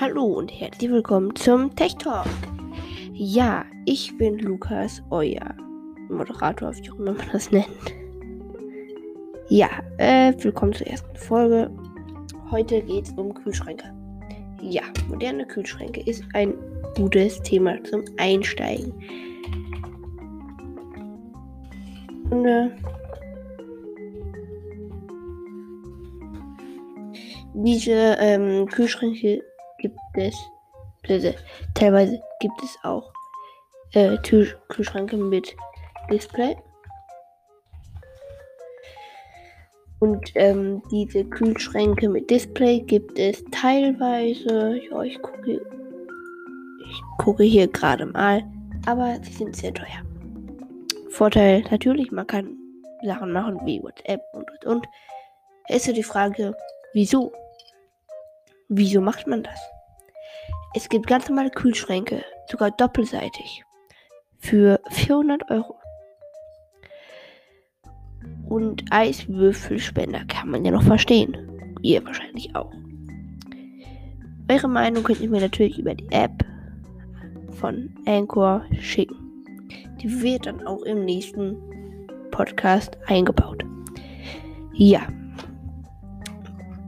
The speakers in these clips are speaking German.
Hallo und herzlich willkommen zum Tech Talk. Ja, ich bin Lukas, euer Moderator, wie auch immer man das nennt. Ja, äh, willkommen zur ersten Folge. Heute geht es um Kühlschränke. Ja, moderne Kühlschränke ist ein gutes Thema zum Einsteigen. Und, äh, diese ähm, Kühlschränke gibt es, also, teilweise gibt es auch äh, Kühlschränke mit Display. Und ähm, diese Kühlschränke mit Display gibt es teilweise. Ja, ich gucke, ich gucke hier gerade mal, aber sie sind sehr teuer. Vorteil natürlich, man kann Sachen machen wie WhatsApp und und und. Es ist die Frage, wieso? Wieso macht man das? Es gibt ganz normale Kühlschränke, sogar doppelseitig, für 400 Euro. Und Eiswürfelspender kann man ja noch verstehen. Ihr wahrscheinlich auch. Eure Meinung könnt ihr mir natürlich über die App von Anchor schicken. Die wird dann auch im nächsten Podcast eingebaut. Ja,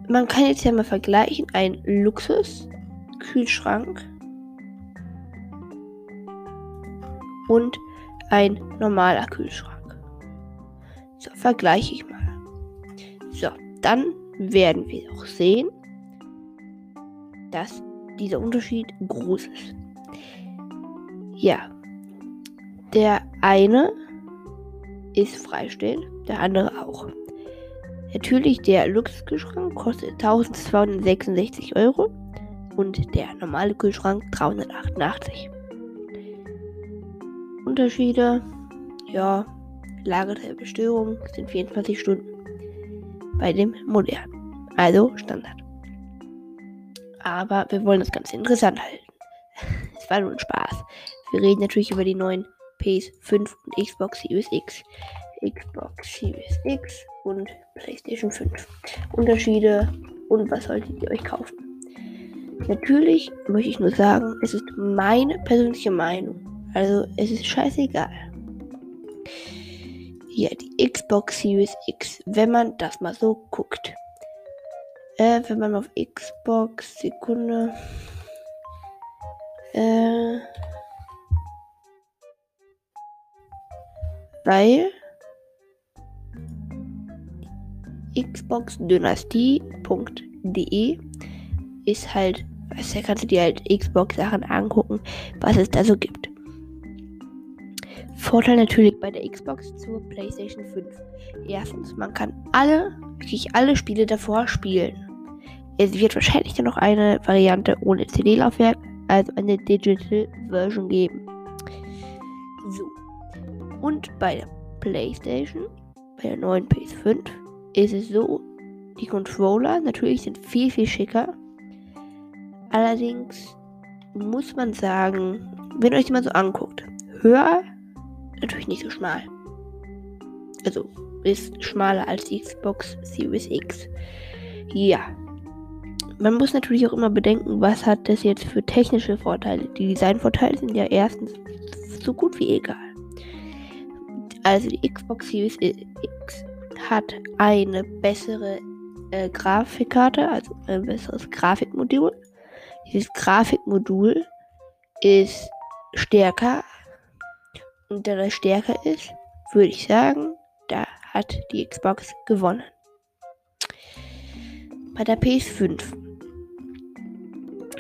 man kann jetzt ja mal vergleichen, ein Luxus-Kühlschrank und ein normaler Kühlschrank. So, vergleiche ich mal. So, dann werden wir auch sehen, dass dieser Unterschied groß ist. Ja, der eine ist freistehend, der andere auch. Natürlich, der Luxuskühlschrank kostet 1266 Euro und der normale Kühlschrank 388. Unterschiede, ja, Lager der Bestörung sind 24 Stunden bei dem modernen, also Standard. Aber wir wollen das Ganze interessant halten. Es war nur ein Spaß. Wir reden natürlich über die neuen PS5 und Xbox Series X. Xbox Series X und PlayStation 5. Unterschiede und was solltet ihr euch kaufen? Natürlich möchte ich nur sagen, es ist meine persönliche Meinung. Also es ist scheißegal. Ja, die Xbox Series X, wenn man das mal so guckt. Äh, wenn man auf Xbox, Sekunde. Äh. Weil xboxdynastie.de ist halt, weißt du, kannst du dir halt Xbox-Sachen angucken, was es da so gibt. Vorteil natürlich bei der Xbox zur PlayStation 5. Erstens, man kann alle, wirklich alle Spiele davor spielen. Es wird wahrscheinlich dann noch eine Variante ohne CD-Laufwerk, also eine Digital Version geben. So. Und bei der PlayStation, bei der neuen PS5, ist es so, die Controller natürlich sind viel, viel schicker. Allerdings muss man sagen, wenn ihr euch die mal so anguckt, höher, natürlich nicht so schmal. Also ist schmaler als die Xbox Series X. Ja. Man muss natürlich auch immer bedenken, was hat das jetzt für technische Vorteile. Die Designvorteile sind ja erstens so gut wie egal. Also die Xbox Series X hat eine bessere äh, Grafikkarte, also ein besseres Grafikmodul. Dieses Grafikmodul ist stärker. Und da das stärker ist, würde ich sagen, da hat die Xbox gewonnen. Bei der PS5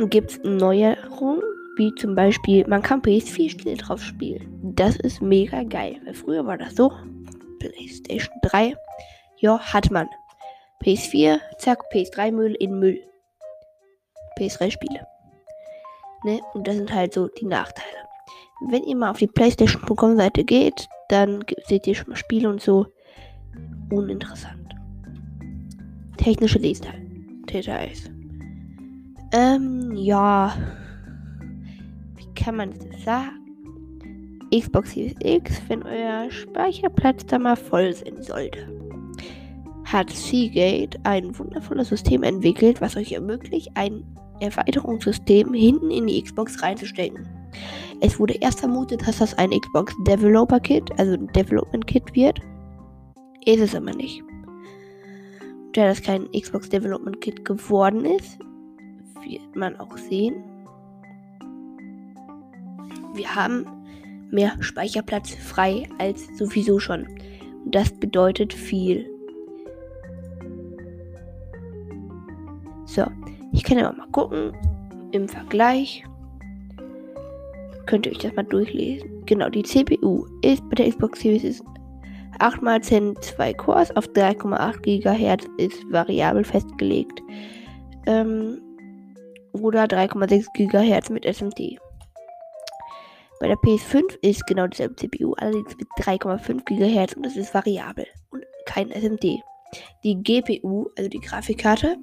gibt es Neuerungen, wie zum Beispiel, man kann PS4-Spiele drauf spielen. Das ist mega geil, weil früher war das so, PlayStation 3. Ja, hat man. PS4, zack, PS3 Müll in Müll. PS3 Spiele. Ne? Und das sind halt so die Nachteile. Wenn ihr mal auf die PlayStation.com Seite geht, dann seht ihr schon mal Spiele und so. Uninteressant. Technische Details. Ähm, ja. Wie kann man das sagen? Xbox Series X, wenn euer Speicherplatz da mal voll sein sollte. Hat Seagate ein wundervolles System entwickelt, was euch ermöglicht, ein Erweiterungssystem hinten in die Xbox reinzustecken. Es wurde erst vermutet, dass das ein Xbox Developer Kit, also ein Development Kit wird. Ist es aber nicht. Da das kein Xbox Development Kit geworden ist, wird man auch sehen. Wir haben mehr Speicherplatz frei als sowieso schon. Und das bedeutet viel. So, ich kann ja mal gucken im Vergleich könnt ihr euch das mal durchlesen. Genau, die CPU ist bei der Xbox Series 8x10 2 Cores auf 3,8 GHz ist variabel festgelegt. Ähm, oder 3,6 GHz mit SMT. Bei der PS5 ist genau dieselbe CPU, allerdings mit 3,5 GHz und das ist variabel und kein SMT. Die GPU, also die Grafikkarte,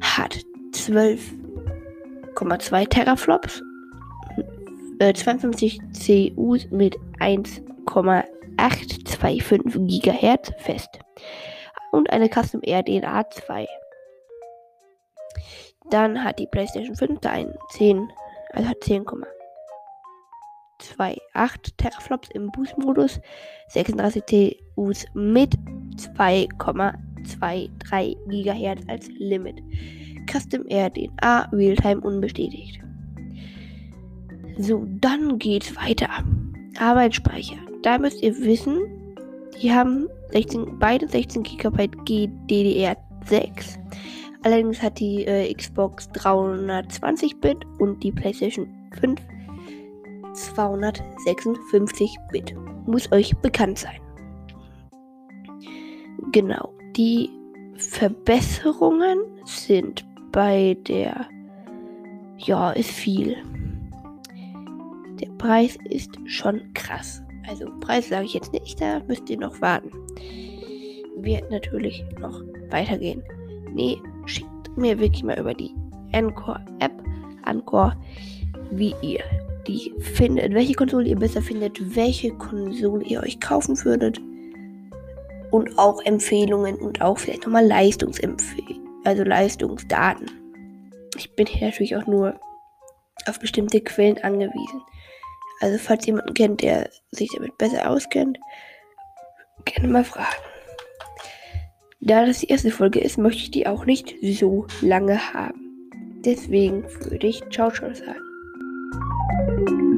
hat 12,2 Teraflops 52 äh, CUs mit 1,825 GHz fest und eine Custom RDNA 2. Dann hat die PlayStation 5 da einen 10, also hat 10,28 Teraflops im Boost-Modus, 36 CUs mit 2,23 GHz als Limit. Custom RDNA Realtime unbestätigt. So, dann geht's weiter. Arbeitsspeicher. Da müsst ihr wissen, die haben 16, beide 16 GB GDDR6. Allerdings hat die äh, Xbox 320-Bit und die PlayStation 5 256-Bit. Muss euch bekannt sein. Genau. Die Verbesserungen sind bei der. Ja, ist viel. Der Preis ist schon krass. Also Preis sage ich jetzt nicht, da müsst ihr noch warten. Wird natürlich noch weitergehen. Nee, schickt mir wirklich mal über die Encore App, Encore, wie ihr die findet, welche Konsole ihr besser findet, welche Konsole ihr euch kaufen würdet und auch Empfehlungen und auch vielleicht nochmal Leistungsempfehlungen, also Leistungsdaten. Ich bin hier natürlich auch nur auf bestimmte Quellen angewiesen. Also falls jemanden kennt, der sich damit besser auskennt, gerne mal fragen. Da das die erste Folge ist, möchte ich die auch nicht so lange haben. Deswegen würde ich Ciao Ciao sagen. Thank you.